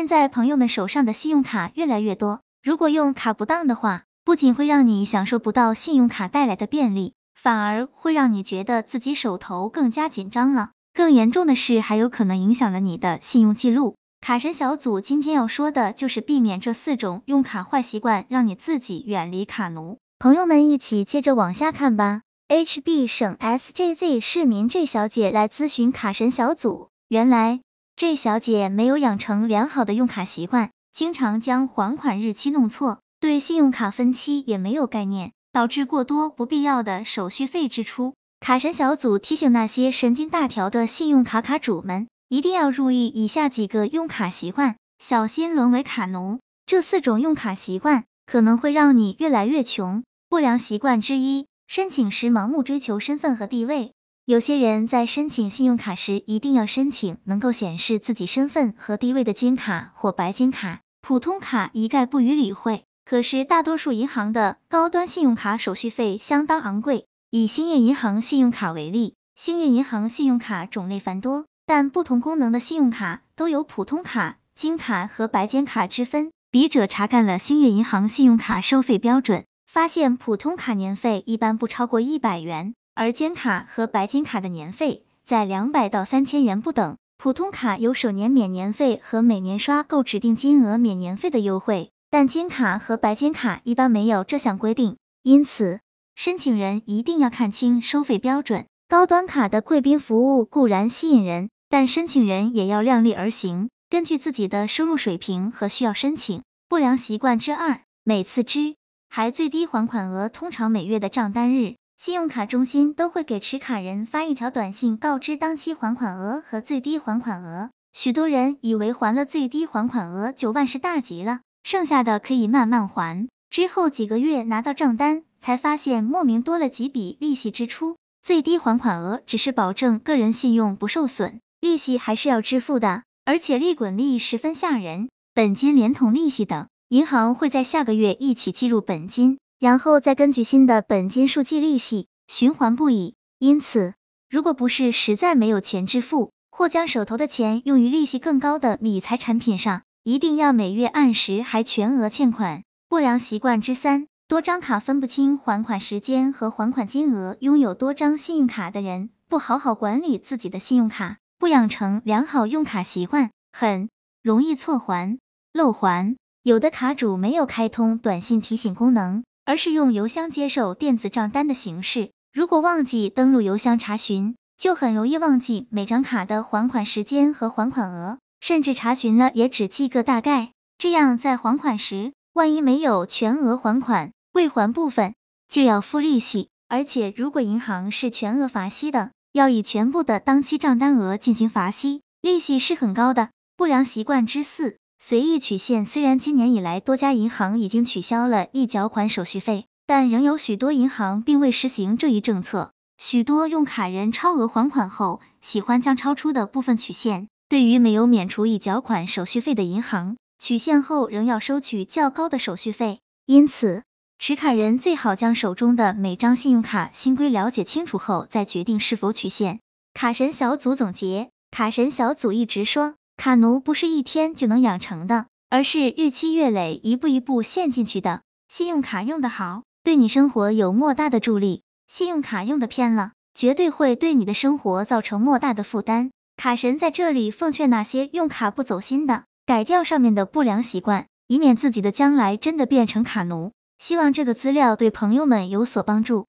现在朋友们手上的信用卡越来越多，如果用卡不当的话，不仅会让你享受不到信用卡带来的便利，反而会让你觉得自己手头更加紧张了。更严重的是，还有可能影响了你的信用记录。卡神小组今天要说的就是避免这四种用卡坏习惯，让你自己远离卡奴。朋友们一起接着往下看吧。HB 省 SJZ 市民 J 小姐来咨询卡神小组，原来 J 小姐没有养成良好的用卡习惯，经常将还款日期弄错，对信用卡分期也没有概念，导致过多不必要的手续费支出。卡神小组提醒那些神经大条的信用卡卡主们，一定要注意以下几个用卡习惯，小心沦为卡奴。这四种用卡习惯可能会让你越来越穷。不良习惯之一。申请时盲目追求身份和地位，有些人在申请信用卡时一定要申请能够显示自己身份和地位的金卡或白金卡，普通卡一概不予理会。可是大多数银行的高端信用卡手续费相当昂贵，以兴业银行信用卡为例，兴业银行信用卡种类繁多，但不同功能的信用卡都有普通卡、金卡和白金卡之分。笔者查看了兴业银行信用卡收费标准。发现普通卡年费一般不超过一百元，而金卡和白金卡的年费在两百到三千元不等。普通卡有首年免年费和每年刷够指定金额免年费的优惠，但金卡和白金卡一般没有这项规定。因此，申请人一定要看清收费标准。高端卡的贵宾服务固然吸引人，但申请人也要量力而行，根据自己的收入水平和需要申请。不良习惯之二，每次之还最低还款额，通常每月的账单日，信用卡中心都会给持卡人发一条短信，告知当期还款额和最低还款额。许多人以为还了最低还款额就万事大吉了，剩下的可以慢慢还。之后几个月拿到账单，才发现莫名多了几笔利息支出。最低还款额只是保证个人信用不受损，利息还是要支付的，而且利滚利十分吓人，本金连同利息等。银行会在下个月一起计入本金，然后再根据新的本金数计利息，循环不已。因此，如果不是实在没有钱支付，或将手头的钱用于利息更高的理财产品上，一定要每月按时还全额欠款。不良习惯之三，多张卡分不清还款时间和还款金额。拥有多张信用卡的人，不好好管理自己的信用卡，不养成良好用卡习惯，很容易错还、漏还。有的卡主没有开通短信提醒功能，而是用邮箱接受电子账单的形式。如果忘记登录邮箱查询，就很容易忘记每张卡的还款时间和还款额，甚至查询了也只记个大概。这样在还款时，万一没有全额还款，未还部分就要付利息。而且如果银行是全额罚息的，要以全部的当期账单额进行罚息，利息是很高的。不良习惯之四。随意取现，虽然今年以来多家银行已经取消了预缴款手续费，但仍有许多银行并未实行这一政策。许多用卡人超额还款后，喜欢将超出的部分取现。对于没有免除已缴款手续费的银行，取现后仍要收取较高的手续费。因此，持卡人最好将手中的每张信用卡新规了解清楚后，再决定是否取现。卡神小组总结：卡神小组一直说。卡奴不是一天就能养成的，而是日积月累、一步一步陷进去的。信用卡用的好，对你生活有莫大的助力；信用卡用的偏了，绝对会对你的生活造成莫大的负担。卡神在这里奉劝那些用卡不走心的，改掉上面的不良习惯，以免自己的将来真的变成卡奴。希望这个资料对朋友们有所帮助。